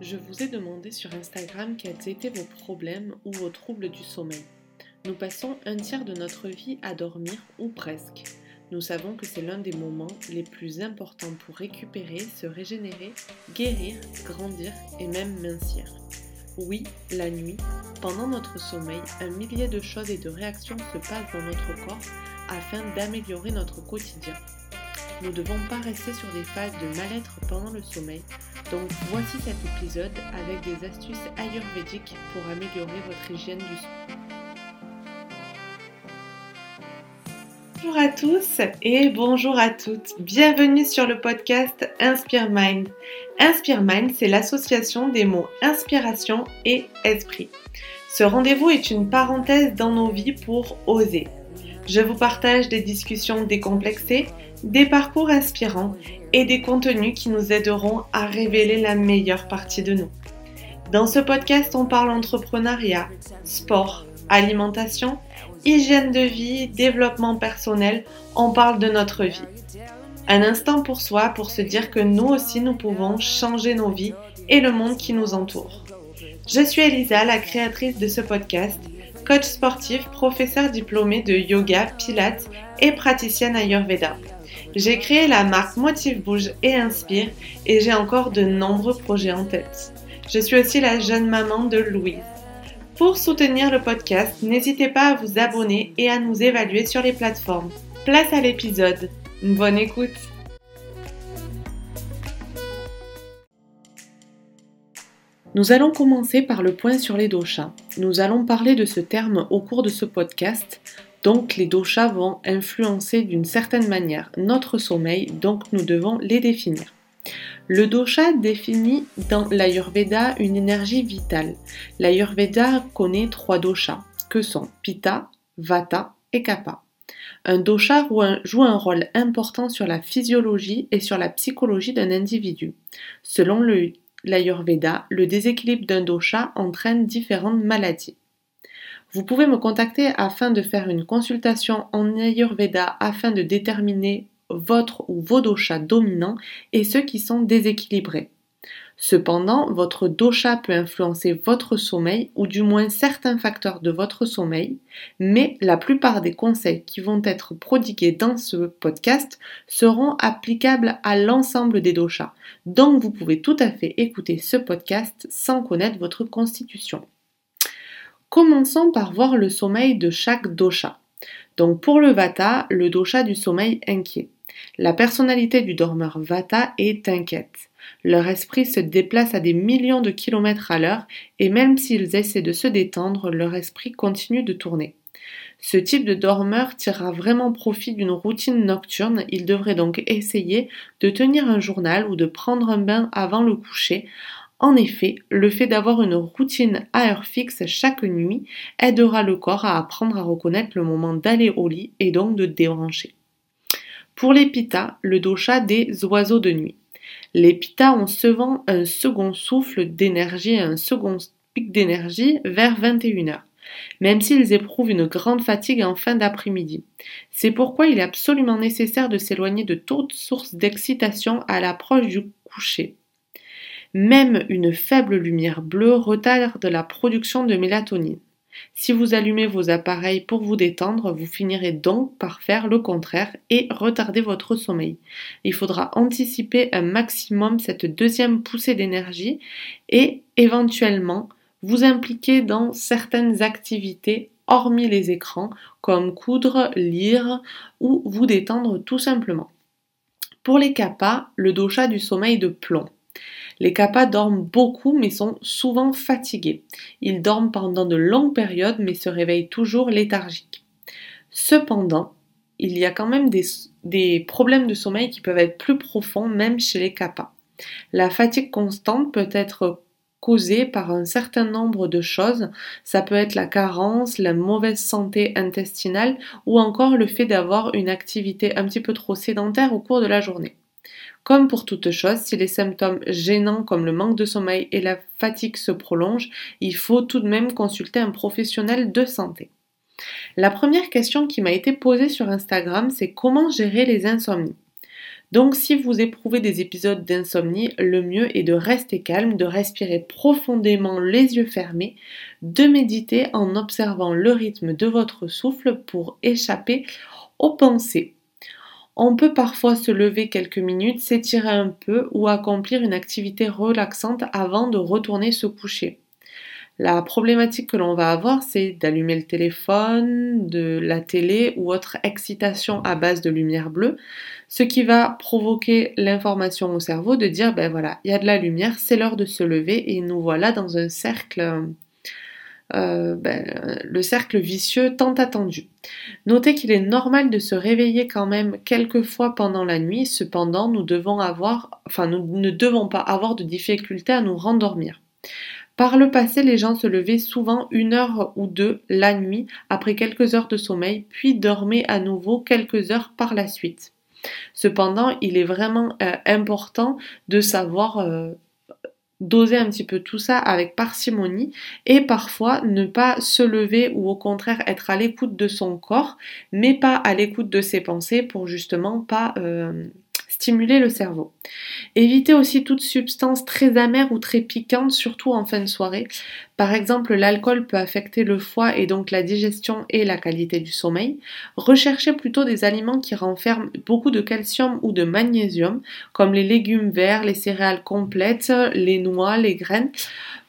Je vous ai demandé sur Instagram quels étaient vos problèmes ou vos troubles du sommeil. Nous passons un tiers de notre vie à dormir ou presque. Nous savons que c'est l'un des moments les plus importants pour récupérer, se régénérer, guérir, grandir et même mincir. Oui, la nuit, pendant notre sommeil, un millier de choses et de réactions se passent dans notre corps afin d'améliorer notre quotidien. Nous ne devons pas rester sur des phases de mal-être pendant le sommeil, donc voici cet épisode avec des astuces ayurvédiques pour améliorer votre hygiène du sommeil. Bonjour à tous et bonjour à toutes. Bienvenue sur le podcast Inspire Mind. Inspire Mind, c'est l'association des mots inspiration et esprit. Ce rendez-vous est une parenthèse dans nos vies pour oser. Je vous partage des discussions décomplexées, des parcours inspirants et des contenus qui nous aideront à révéler la meilleure partie de nous. Dans ce podcast, on parle entrepreneuriat, sport, alimentation, hygiène de vie, développement personnel, on parle de notre vie. Un instant pour soi pour se dire que nous aussi nous pouvons changer nos vies et le monde qui nous entoure. Je suis Elisa, la créatrice de ce podcast, coach sportif, professeur diplômé de yoga, pilates et praticienne Ayurveda. J'ai créé la marque Motive Bouge et Inspire et j'ai encore de nombreux projets en tête. Je suis aussi la jeune maman de Louise. Pour soutenir le podcast, n'hésitez pas à vous abonner et à nous évaluer sur les plateformes. Place à l'épisode. Bonne écoute. Nous allons commencer par le point sur les doshas. Nous allons parler de ce terme au cours de ce podcast donc les doshas vont influencer d'une certaine manière notre sommeil, donc nous devons les définir. Le dosha définit dans l'Ayurveda une énergie vitale. L'Ayurveda connaît trois doshas, que sont Pitta, Vata et Kapha. Un dosha joue un rôle important sur la physiologie et sur la psychologie d'un individu. Selon l'Ayurveda, le déséquilibre d'un dosha entraîne différentes maladies. Vous pouvez me contacter afin de faire une consultation en Ayurveda afin de déterminer votre ou vos doshas dominants et ceux qui sont déséquilibrés. Cependant, votre dosha peut influencer votre sommeil ou du moins certains facteurs de votre sommeil, mais la plupart des conseils qui vont être prodigués dans ce podcast seront applicables à l'ensemble des doshas. Donc vous pouvez tout à fait écouter ce podcast sans connaître votre constitution. Commençons par voir le sommeil de chaque dosha. Donc pour le Vata, le dosha du sommeil inquiet. La personnalité du dormeur Vata est inquiète. Leur esprit se déplace à des millions de kilomètres à l'heure et même s'ils essaient de se détendre, leur esprit continue de tourner. Ce type de dormeur tirera vraiment profit d'une routine nocturne, il devrait donc essayer de tenir un journal ou de prendre un bain avant le coucher en effet, le fait d'avoir une routine à heure fixe chaque nuit aidera le corps à apprendre à reconnaître le moment d'aller au lit et donc de débrancher. Pour les pitas, le dosha des oiseaux de nuit. Les pitas ont souvent un second souffle d'énergie un second pic d'énergie vers 21h, même s'ils éprouvent une grande fatigue en fin d'après-midi. C'est pourquoi il est absolument nécessaire de s'éloigner de toute source d'excitation à l'approche du coucher. Même une faible lumière bleue retarde la production de mélatonine. Si vous allumez vos appareils pour vous détendre, vous finirez donc par faire le contraire et retarder votre sommeil. Il faudra anticiper un maximum cette deuxième poussée d'énergie et éventuellement vous impliquer dans certaines activités hormis les écrans comme coudre, lire ou vous détendre tout simplement. Pour les capas, le dosha du sommeil de plomb. Les kappas dorment beaucoup mais sont souvent fatigués. Ils dorment pendant de longues périodes mais se réveillent toujours léthargiques. Cependant, il y a quand même des, problèmes de sommeil qui peuvent être plus profonds même chez les kappas. La fatigue constante peut être causée par un certain nombre de choses. Ça peut être la carence, la mauvaise santé intestinale ou encore le fait d'avoir une activité un petit peu trop sédentaire au cours de la journée. Comme pour toute chose, si les symptômes gênants comme le manque de sommeil et la fatigue se prolongent, il faut tout de même consulter un professionnel de santé. La première question qui m'a été posée sur Instagram, c'est comment gérer les insomnies. Donc si vous éprouvez des épisodes d'insomnie, le mieux est de rester calme, de respirer profondément les yeux fermés, de méditer en observant le rythme de votre souffle pour échapper aux pensées. On peut parfois se lever quelques minutes, s'étirer un peu ou accomplir une activité relaxante avant de retourner se coucher. La problématique que l'on va avoir, c'est d'allumer le téléphone, de la télé ou autre excitation à base de lumière bleue, ce qui va provoquer l'information au cerveau de dire ben voilà, il y a de la lumière, c'est l'heure de se lever et nous voilà dans un cercle euh, ben, le cercle vicieux tant attendu. Notez qu'il est normal de se réveiller quand même quelques fois pendant la nuit, cependant nous devons avoir, enfin nous ne devons pas avoir de difficulté à nous rendormir. Par le passé, les gens se levaient souvent une heure ou deux la nuit après quelques heures de sommeil, puis dormaient à nouveau quelques heures par la suite. Cependant, il est vraiment euh, important de savoir euh, doser un petit peu tout ça avec parcimonie et parfois ne pas se lever ou au contraire être à l'écoute de son corps, mais pas à l'écoute de ses pensées pour justement pas euh, stimuler le cerveau. Évitez aussi toute substance très amère ou très piquante, surtout en fin de soirée. Par exemple, l'alcool peut affecter le foie et donc la digestion et la qualité du sommeil. Recherchez plutôt des aliments qui renferment beaucoup de calcium ou de magnésium, comme les légumes verts, les céréales complètes, les noix, les graines.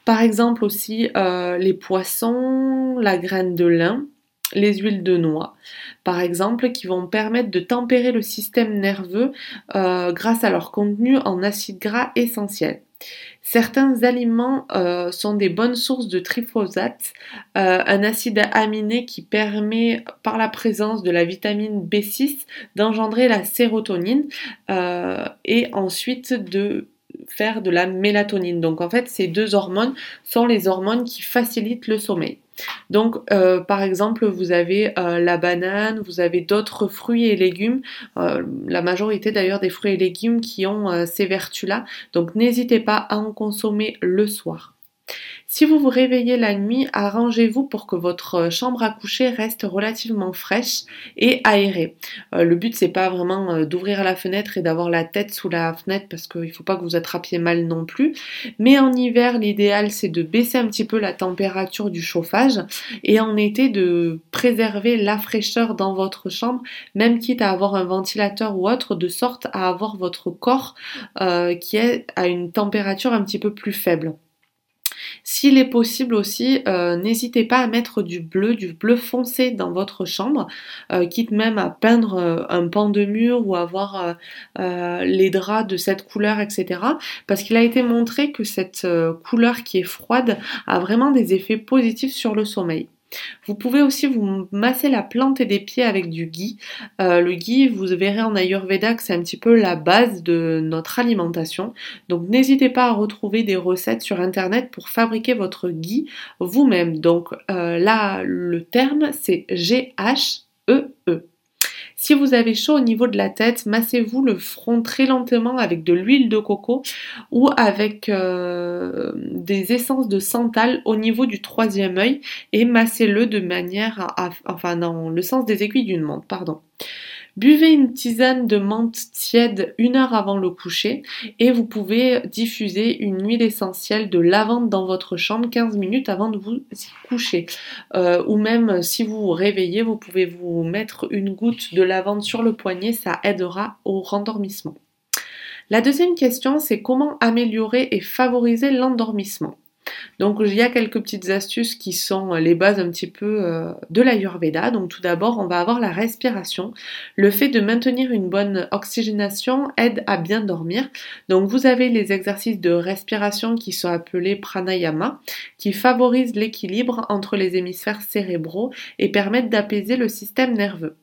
Par exemple aussi euh, les poissons, la graine de lin les huiles de noix, par exemple, qui vont permettre de tempérer le système nerveux euh, grâce à leur contenu en acides gras essentiels. Certains aliments euh, sont des bonnes sources de tryphosate, euh, un acide aminé qui permet, par la présence de la vitamine B6, d'engendrer la sérotonine et ensuite de faire de la mélatonine. Donc en fait, ces deux hormones sont les hormones qui facilitent le sommeil. Donc, euh, par exemple, vous avez euh, la banane, vous avez d'autres fruits et légumes, euh, la majorité d'ailleurs des fruits et légumes qui ont ces vertus-là. Donc, n'hésitez pas à en consommer le soir. Si vous vous réveillez la nuit, arrangez-vous pour que votre chambre à coucher reste relativement fraîche et aérée. Euh, le but c'est pas vraiment euh, d'ouvrir la fenêtre et d'avoir la tête sous la fenêtre parce qu'il ne faut pas que vous attrapiez mal non plus. Mais en hiver, l'idéal c'est de baisser un petit peu la température du chauffage et en été de préserver la fraîcheur dans votre chambre, même quitte à avoir un ventilateur ou autre, de sorte à avoir votre corps euh, qui est à une température un petit peu plus faible. S'il est possible aussi, euh, n'hésitez pas à mettre du bleu, du bleu foncé dans votre chambre, euh, quitte même à peindre euh, un pan de mur ou avoir les draps de cette couleur, etc. Parce qu'il a été montré que cette couleur qui est froide a vraiment des effets positifs sur le sommeil. Vous pouvez aussi vous masser la plante des pieds avec du ghee. Euh, le ghee, vous verrez en Ayurveda que c'est un petit peu la base de notre alimentation. Donc n'hésitez pas à retrouver des recettes sur internet pour fabriquer votre ghee vous-même. Donc euh, là, le terme c'est G-H-E-E. e si vous avez chaud au niveau de la tête, massez-vous le front très lentement avec de l'huile de coco ou avec euh, des essences de santal au niveau du troisième œil et massez-le de manière à, enfin dans le sens des aiguilles d'une montre, pardon. Buvez une tisane de menthe tiède une heure avant le coucher et vous pouvez diffuser une huile essentielle de lavande dans votre chambre 15 minutes avant de vous coucher. Euh, ou même si vous vous réveillez, vous pouvez vous mettre une goutte de lavande sur le poignet, ça aidera au rendormissement. La deuxième question, c'est comment améliorer et favoriser l'endormissement? Donc il y a quelques petites astuces qui sont euh, les bases un petit peu euh, de l'Ayurveda. Donc tout d'abord, on va avoir la respiration. Le fait de maintenir une bonne oxygénation aide à bien dormir. Donc vous avez les exercices de respiration qui sont appelés pranayama, qui favorisent l'équilibre entre les hémisphères cérébraux et permettent d'apaiser le système nerveux.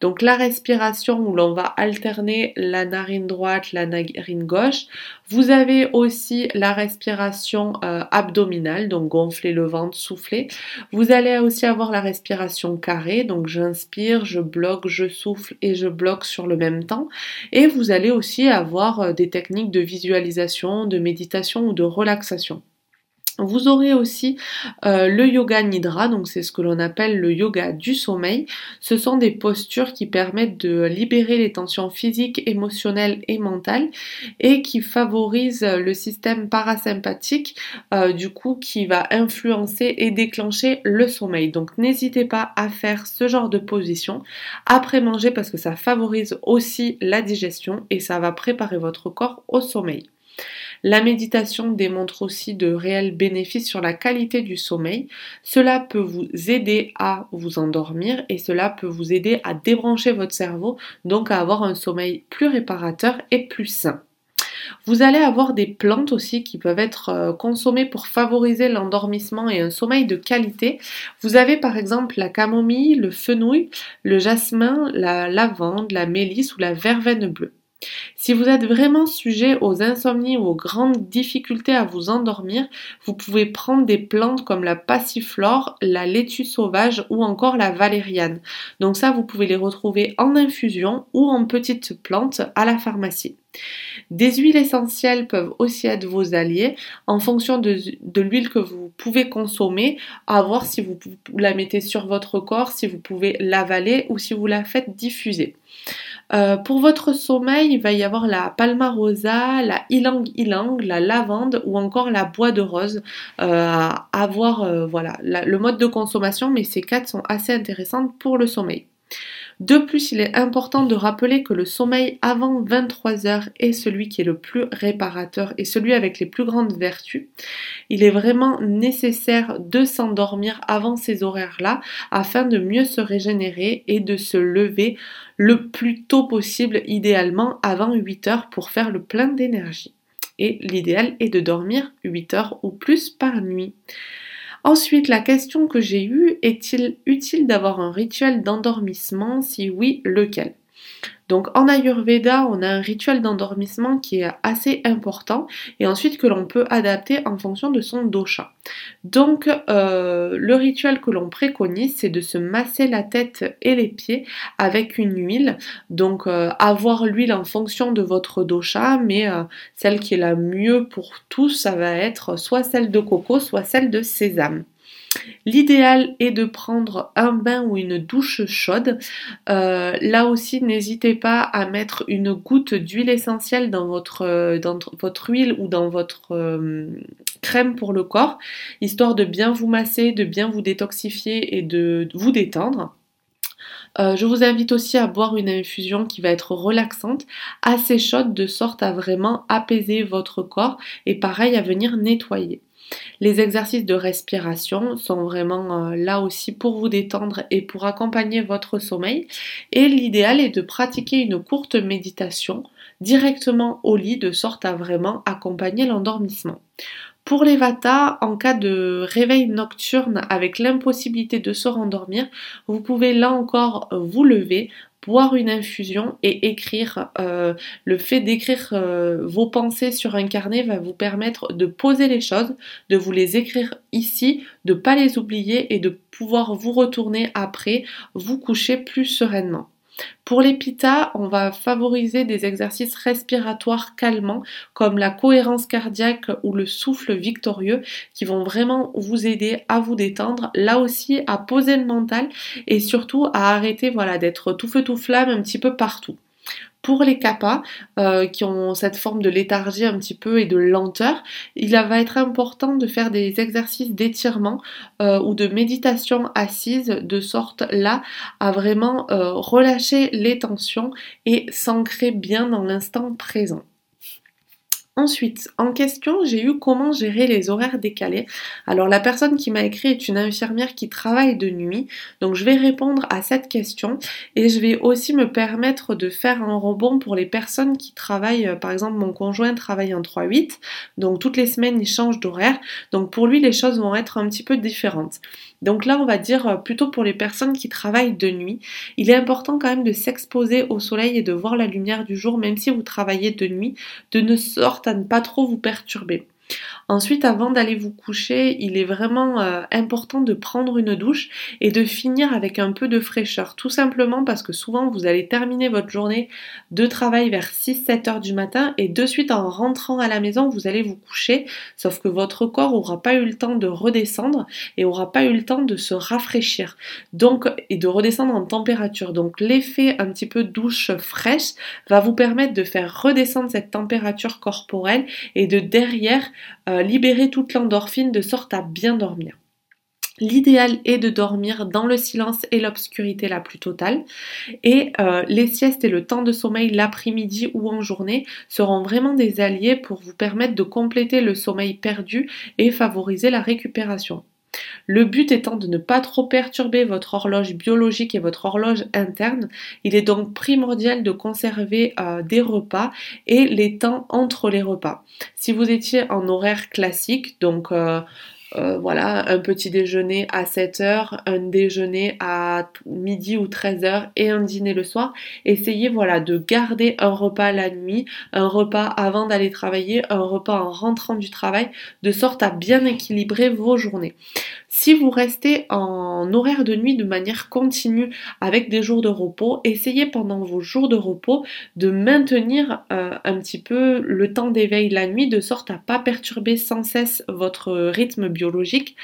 Donc la respiration où l'on va alterner la narine droite, la narine gauche. Vous avez aussi la respiration euh, abdominale, donc gonfler le ventre, souffler. Vous allez aussi avoir la respiration carrée, donc j'inspire, je bloque, je souffle et je bloque sur le même temps. Et vous allez aussi avoir euh, des techniques de visualisation, de méditation ou de relaxation. Vous aurez aussi euh, le yoga nidra, donc c'est ce que l'on appelle le yoga du sommeil. Ce sont des postures qui permettent de libérer les tensions physiques, émotionnelles et mentales et qui favorisent le système parasympathique, euh, du coup qui va influencer et déclencher le sommeil. Donc n'hésitez pas à faire ce genre de position après manger parce que ça favorise aussi la digestion et ça va préparer votre corps au sommeil. La méditation démontre aussi de réels bénéfices sur la qualité du sommeil. Cela peut vous aider à vous endormir et cela peut vous aider à débrancher votre cerveau, donc à avoir un sommeil plus réparateur et plus sain. Vous allez avoir des plantes aussi qui peuvent être euh, consommées pour favoriser l'endormissement et un sommeil de qualité. Vous avez par exemple la camomille, le fenouil, le jasmin, la lavande, la mélisse ou la verveine bleue. Si vous êtes vraiment sujet aux insomnies ou aux grandes difficultés à vous endormir, vous pouvez prendre des plantes comme la passiflore, la laitue sauvage ou encore la valériane. Donc ça, vous pouvez les retrouver en infusion ou en petites plantes à la pharmacie. Des huiles essentielles peuvent aussi être vos alliés en fonction de, l'huile que vous pouvez consommer, à voir si vous la mettez sur votre corps, si vous pouvez l'avaler ou si vous la faites diffuser. Euh, pour votre sommeil, il va y avoir la palmarosa, la ylang ylang, la lavande ou encore la bois de rose euh, à voir euh, voilà, le mode de consommation, mais ces quatre sont assez intéressantes pour le sommeil. De plus, il est important de rappeler que le sommeil avant 23 heures est celui qui est le plus réparateur et celui avec les plus grandes vertus. Il est vraiment nécessaire de s'endormir avant ces horaires-là afin de mieux se régénérer et de se lever le plus tôt possible, idéalement avant 8 heures pour faire le plein d'énergie. Et l'idéal est de dormir 8 heures ou plus par nuit. Ensuite, la question que j'ai eue, est-il utile d'avoir un rituel d'endormissement? Si oui, lequel? Donc en Ayurveda, on a un rituel d'endormissement qui est assez important et ensuite que l'on peut adapter en fonction de son dosha. Donc euh, le rituel que l'on préconise, c'est de se masser la tête et les pieds avec une huile. Donc euh, avoir l'huile en fonction de votre dosha, mais euh, celle qui est la mieux pour tous, ça va être soit celle de coco, soit celle de sésame. L'idéal est de prendre un bain ou une douche chaude. Euh, là aussi, n'hésitez pas à mettre une goutte d'huile essentielle dans votre, votre huile ou dans votre euh, crème pour le corps, histoire de bien vous masser, de bien vous détoxifier et de vous détendre. Euh, je vous invite aussi à boire une infusion qui va être relaxante, assez chaude de sorte à vraiment apaiser votre corps et pareil à venir nettoyer. Les exercices de respiration sont vraiment euh, là aussi pour vous détendre et pour accompagner votre sommeil. Et l'idéal est de pratiquer une courte méditation directement au lit de sorte à vraiment accompagner l'endormissement. Pour les Vata, en cas de réveil nocturne avec l'impossibilité de se rendormir, vous pouvez là encore vous lever, boire une infusion et écrire. Euh, le fait d'écrire euh, vos pensées sur un carnet va vous permettre de poser les choses, de vous les écrire ici, de ne pas les oublier et de pouvoir vous retourner après, vous coucher plus sereinement. Pour les pitas, on va favoriser des exercices respiratoires calmants comme la cohérence cardiaque ou le souffle victorieux qui vont vraiment vous aider à vous détendre, là aussi à poser le mental et surtout à arrêter voilà d'être tout feu tout flamme un petit peu partout. Pour les kappas euh, qui ont cette forme de léthargie un petit peu et de lenteur, il va être important de faire des exercices d'étirement euh, ou de méditation assise de sorte là à vraiment euh, relâcher les tensions et s'ancrer bien dans l'instant présent. Ensuite, en question, j'ai eu comment gérer les horaires décalés. Alors la personne qui m'a écrit est une infirmière qui travaille de nuit, donc je vais répondre à cette question et je vais aussi me permettre de faire un rebond pour les personnes qui travaillent, euh, par exemple mon conjoint travaille en 3-8, donc toutes les semaines il change d'horaire, donc pour lui les choses vont être un petit peu différentes. Donc là, on va dire euh, plutôt pour les personnes qui travaillent de nuit, il est important quand même de s'exposer au soleil et de voir la lumière du jour, même si vous travaillez de nuit, de ne sorte à ne pas trop vous perturber. Ensuite, avant d'aller vous coucher, il est vraiment euh, important de prendre une douche et de finir avec un peu de fraîcheur. Tout simplement parce que souvent vous allez terminer votre journée de travail vers 6-7 heures du matin et de suite en rentrant à la maison, vous allez vous coucher. Sauf que votre corps n'aura pas eu le temps de redescendre et aura pas eu le temps de se rafraîchir. Donc, et de redescendre en température. Donc l'effet un petit peu douche fraîche va vous permettre de faire redescendre cette température corporelle et de derrière euh, libérer toute l'endorphine de sorte à bien dormir. L'idéal est de dormir dans le silence et l'obscurité la plus totale. Et euh, les siestes et le temps de sommeil l'après-midi ou en journée seront vraiment des alliés pour vous permettre de compléter le sommeil perdu et favoriser la récupération. Le but étant de ne pas trop perturber votre horloge biologique et votre horloge interne, il est donc primordial de conserver euh, des repas et les temps entre les repas. Si vous étiez en horaire classique, donc euh, euh, voilà, un petit déjeuner à 7 heures, un déjeuner à midi ou 13 heures et un dîner le soir. Essayez voilà de garder un repas la nuit, un repas avant d'aller travailler, un repas en rentrant du travail, de sorte à bien équilibrer vos journées. Si vous restez en horaire de nuit de manière continue avec des jours de repos, essayez pendant vos jours de repos de maintenir euh, un petit peu le temps d'éveil la nuit de sorte à pas perturber sans cesse votre rythme biologique.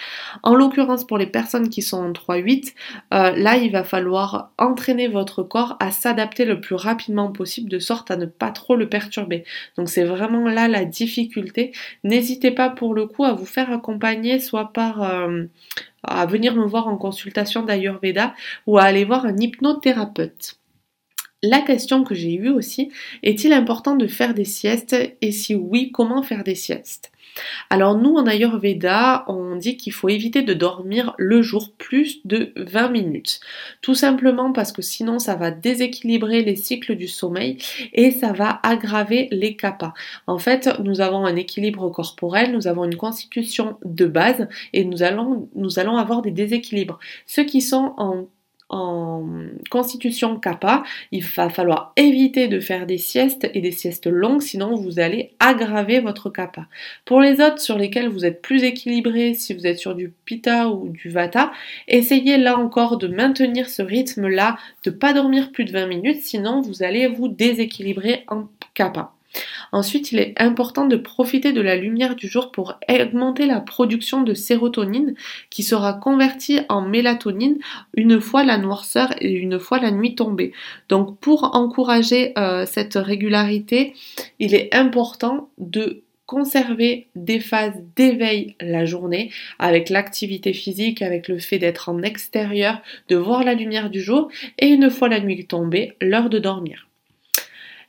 En l'occurrence pour les personnes qui sont en 3-8, euh, là il va falloir entraîner votre corps à s'adapter le plus rapidement possible de sorte à ne pas trop le perturber. Donc c'est vraiment là la difficulté. N'hésitez pas pour le coup à vous faire accompagner soit par euh, à venir me voir en consultation d'Ayurveda ou à aller voir un hypnothérapeute. La question que j'ai eue aussi, est-il important de faire des siestes? Et si oui, comment faire des siestes? Alors nous en Ayurveda, on dit qu'il faut éviter de dormir le jour plus de 20 minutes. Tout simplement parce que sinon ça va déséquilibrer les cycles du sommeil et ça va aggraver les kappas. En fait, nous avons un équilibre corporel, nous avons une constitution de base et nous allons, nous allons avoir des déséquilibres. Ceux qui sont en en constitution kappa, il va falloir éviter de faire des siestes et des siestes longues, sinon vous allez aggraver votre kappa. Pour les autres sur lesquels vous êtes plus équilibré, si vous êtes sur du pitta ou du vata, essayez là encore de maintenir ce rythme-là, de pas dormir plus de 20 minutes, sinon vous allez vous déséquilibrer en kappa. Ensuite, il est important de profiter de la lumière du jour pour augmenter la production de sérotonine qui sera convertie en mélatonine une fois la noirceur et une fois la nuit tombée. Donc pour encourager euh, cette régularité, il est important de conserver des phases d'éveil la journée avec l'activité physique, avec le fait d'être en extérieur, de voir la lumière du jour et une fois la nuit tombée, l'heure de dormir.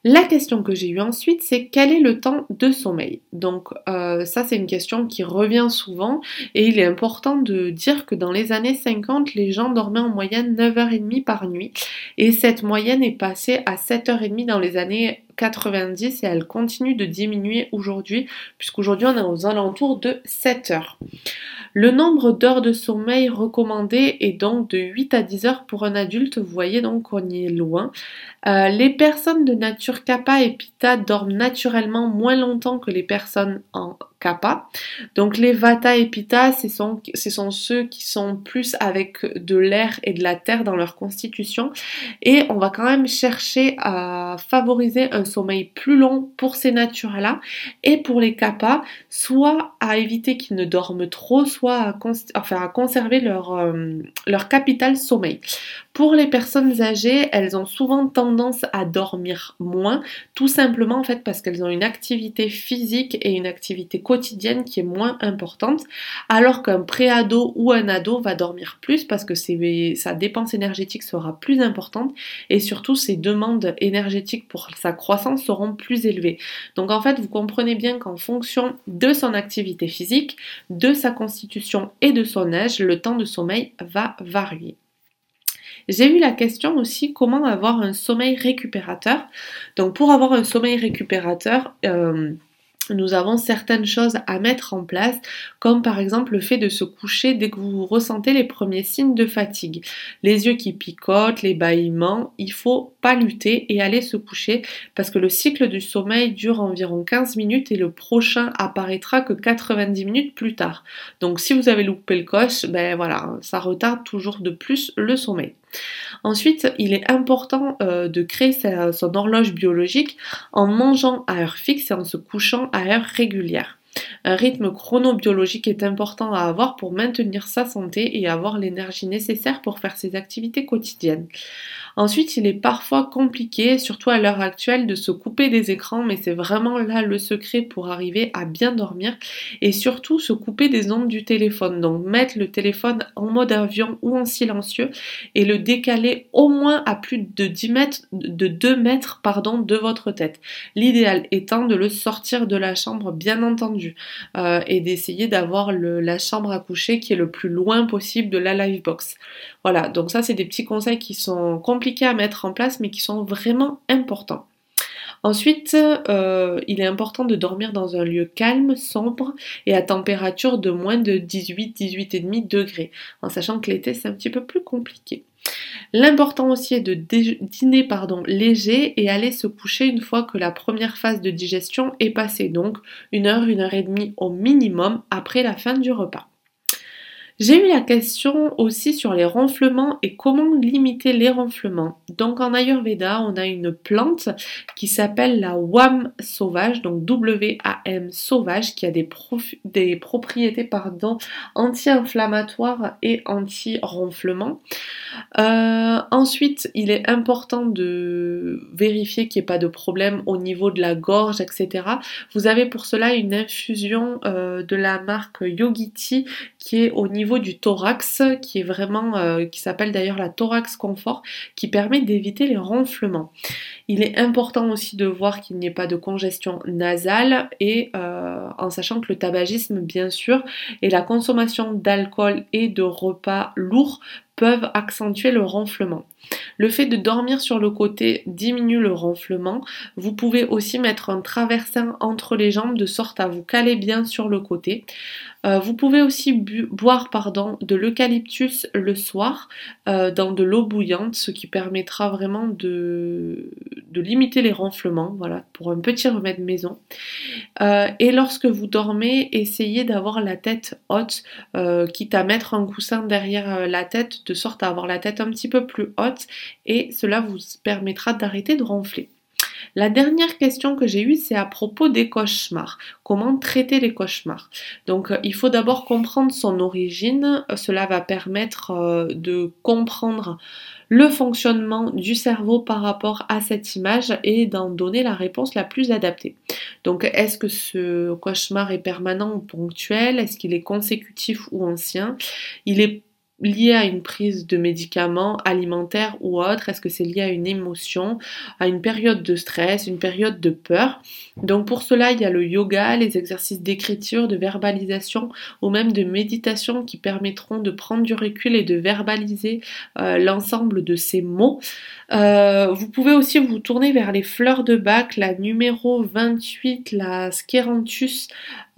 La question que j'ai eue ensuite, c'est quel est le temps de sommeil? Donc euh, ça, c'est une question qui revient souvent et il est important de dire que dans les années 50, les gens dormaient en moyenne 9h30 par nuit et cette moyenne est passée à 7h30 dans les années 90 et elle continue de diminuer aujourd'hui puisqu'aujourd'hui on est aux alentours de 7 heures. Le nombre d'heures de sommeil recommandé est donc de 8 à 10 heures pour un adulte, vous voyez donc qu'on y est loin. Euh, les personnes de nature kappa et pitta dorment naturellement moins longtemps que les personnes en kappa. Donc les vata et pitta, ce sont, sont ceux qui sont plus avec de l'air et de la terre dans leur constitution. Et on va quand même chercher à favoriser un sommeil plus long pour ces natures-là. Et pour les kappa, soit à éviter qu'ils ne dorment trop, soit à, enfin, à conserver leur, euh, leur capital sommeil. Pour les personnes âgées, elles ont souvent tendance à dormir moins, tout simplement en fait parce qu'elles ont une activité physique et une activité quotidienne qui est moins importante, alors qu'un préado ou un ado va dormir plus parce que sa dépense énergétique sera plus importante et surtout ses demandes énergétiques pour sa croissance seront plus élevées. Donc en fait, vous comprenez bien qu'en fonction de son activité physique, de sa constitution et de son âge, le temps de sommeil va varier. J'ai eu la question aussi comment avoir un sommeil récupérateur? Donc pour avoir un sommeil récupérateur, euh, nous avons certaines choses à mettre en place, comme par exemple le fait de se coucher dès que vous ressentez les premiers signes de fatigue. Les yeux qui picotent, les bâillements, il faut pas lutter et aller se coucher parce que le cycle du sommeil dure environ 15 minutes et le prochain apparaîtra que 90 minutes plus tard. Donc si vous avez loupé le coche, ben voilà, ça retarde toujours de plus le sommeil. Ensuite, il est important euh, de créer son horloge biologique en mangeant à heure fixe et en se couchant à heure régulière. Un rythme chronobiologique est important à avoir pour maintenir sa santé et avoir l'énergie nécessaire pour faire ses activités quotidiennes. Ensuite, il est parfois compliqué, surtout à l'heure actuelle, de se couper des écrans, mais c'est vraiment là le secret pour arriver à bien dormir et surtout se couper des ondes du téléphone. Donc mettre le téléphone en mode avion ou en silencieux et le décaler au moins à plus de 10 mètres, de 2 mètres pardon, de votre tête. L'idéal étant de le sortir de la chambre, bien entendu, euh, et d'essayer d'avoir la chambre à coucher qui est le plus loin possible de la live box. Voilà, donc ça c'est des petits conseils qui sont à mettre en place mais qui sont vraiment importants. Ensuite, euh, il est important de dormir dans un lieu calme, sombre et à température de moins de 18-18,5 degrés, en sachant que l'été c'est un petit peu plus compliqué. L'important aussi est de dîner pardon, léger et aller se coucher une fois que la première phase de digestion est passée, donc une heure, une heure et demie au minimum après la fin du repas. J'ai eu la question aussi sur les ronflements et comment limiter les ronflements. Donc en Ayurveda, on a une plante qui s'appelle la WAM sauvage, donc W-A-M sauvage, qui a des, propriétés anti-inflammatoires et anti-ronflement. Euh, ensuite, il est important de vérifier qu'il n'y ait pas de problème au niveau de la gorge, etc. Vous avez pour cela une infusion euh, de la marque Yogiti qui est au niveau du thorax, qui est vraiment, euh, qui s'appelle d'ailleurs la thorax confort, qui permet d'éviter les ronflements. Il est important aussi de voir qu'il n'y ait pas de congestion nasale et euh, en sachant que le tabagisme, bien sûr, et la consommation d'alcool et de repas lourds peuvent accentuer le ronflement. Le fait de dormir sur le côté diminue le ronflement. Vous pouvez aussi mettre un traversin entre les jambes de sorte à vous caler bien sur le côté. Euh, vous pouvez aussi boire pardon, de l'eucalyptus le soir euh, dans de l'eau bouillante, ce qui permettra vraiment de, de, limiter les ronflements, voilà, pour un petit remède maison. Euh, et lorsque vous dormez, essayez d'avoir la tête haute, quitte à mettre un coussin derrière la tête, de sorte à avoir la tête un petit peu plus haute, et cela vous permettra d'arrêter de ronfler. La dernière question que j'ai eue, c'est à propos des cauchemars. Comment traiter les cauchemars? Donc, euh, il faut d'abord comprendre son origine. Euh, cela va permettre euh, de comprendre le fonctionnement du cerveau par rapport à cette image et d'en donner la réponse la plus adaptée. Donc, est-ce que ce cauchemar est permanent ou ponctuel? Est-ce qu'il est consécutif ou ancien? Il est lié à une prise de médicaments alimentaires ou autres? Est-ce que c'est lié à une émotion, à une période de stress, une période de peur? Donc pour cela, il y a le yoga, les exercices d'écriture, de verbalisation ou même de méditation qui permettront de prendre du recul et de verbaliser euh, l'ensemble de ces mots. Euh, vous pouvez aussi vous tourner vers les fleurs de bac, la numéro 28, la Skeranthus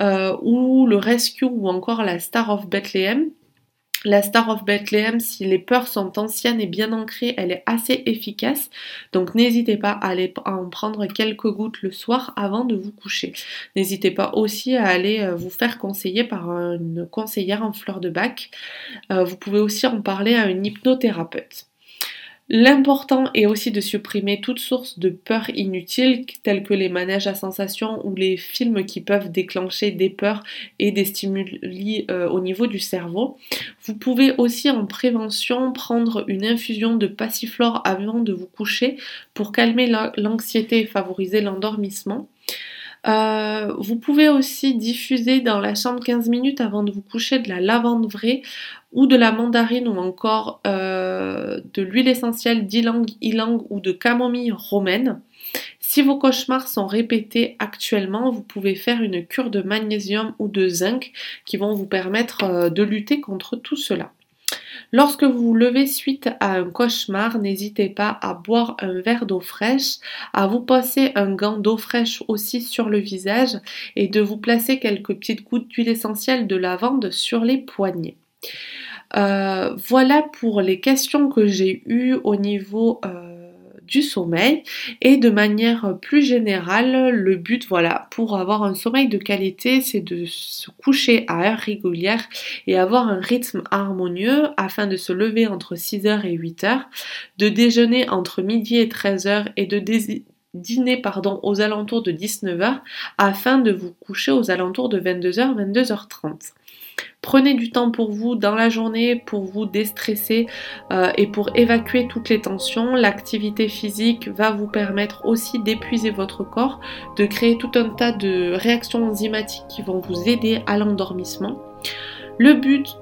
euh, ou le Rescue ou encore la Star of Bethlehem. La Star of Bethlehem, si les peurs sont anciennes et bien ancrées, elle est assez efficace. Donc n'hésitez pas à, aller, en prendre quelques gouttes le soir avant de vous coucher. N'hésitez pas aussi à aller euh, vous faire conseiller par une conseillère en fleurs de bac. Euh, vous pouvez aussi en parler à une hypnothérapeute. L'important est aussi de supprimer toute source de peur inutile telles que les manèges à sensations ou les films qui peuvent déclencher des peurs et des stimuli euh, au niveau du cerveau. Vous pouvez aussi en prévention prendre une infusion de passiflore avant de vous coucher pour calmer l'anxiété et favoriser l'endormissement. Euh, vous pouvez aussi diffuser dans la chambre 15 minutes avant de vous coucher de la lavande vraie ou de la mandarine ou encore euh, de l'huile essentielle d'ylang ylang ou de camomille romaine. Si vos cauchemars sont répétés actuellement, vous pouvez faire une cure de magnésium ou de zinc qui vont vous permettre euh, de lutter contre tout cela. Lorsque vous vous levez suite à un cauchemar, n'hésitez pas à boire un verre d'eau fraîche, à vous passer un gant d'eau fraîche aussi sur le visage et de vous placer quelques petites gouttes d'huile essentielle de lavande sur les poignets. Euh, voilà pour les questions que j'ai eues au niveau euh, du sommeil et de manière plus générale, le but voilà pour avoir un sommeil de qualité, c'est de se coucher à heure régulière et avoir un rythme harmonieux afin de se lever entre 6h et 8h, de déjeuner entre midi et 13h et de dîner pardon, aux alentours de 19h afin de vous coucher aux alentours de 22h, 22h30. Prenez du temps pour vous dans la journée, pour vous déstresser euh, et pour évacuer toutes les tensions. L'activité physique va vous permettre aussi d'épuiser votre corps, de créer tout un tas de réactions enzymatiques qui vont vous aider à l'endormissement. Le but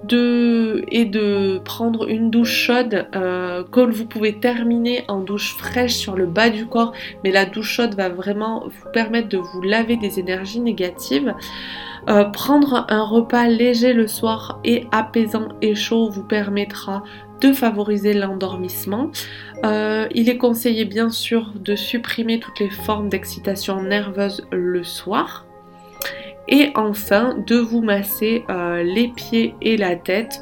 est de prendre une douche chaude euh, que vous pouvez terminer en douche fraîche sur le bas du corps, mais la douche chaude va vraiment vous permettre de vous laver des énergies négatives. Euh, prendre un repas léger le soir et apaisant et chaud vous permettra de favoriser l'endormissement. Euh, il est conseillé bien sûr de supprimer toutes les formes d'excitation nerveuse le soir. Et enfin, de vous masser euh, les pieds et la tête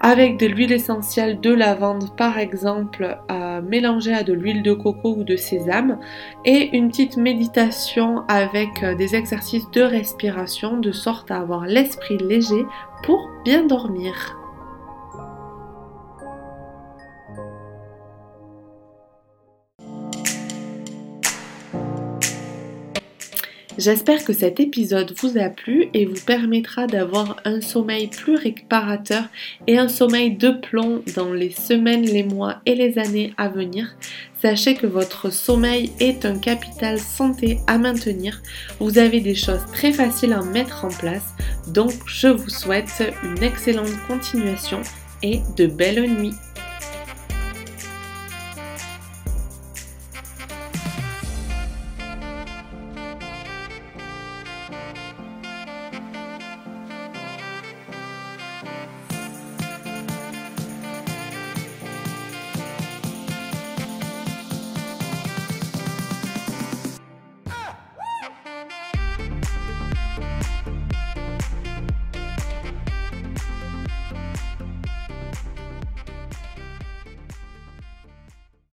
avec de l'huile essentielle de lavande par exemple mélangée à de l'huile de coco ou de sésame et une petite méditation avec euh, des exercices de respiration de sorte à avoir l'esprit léger pour bien dormir. J'espère que cet épisode vous a plu et vous permettra d'avoir un sommeil plus réparateur et un sommeil de plomb dans les semaines, les mois et les années à venir. Sachez que votre sommeil est un capital santé à maintenir. Vous avez des choses très faciles à mettre en place. Donc je vous souhaite une excellente continuation et de belles nuits.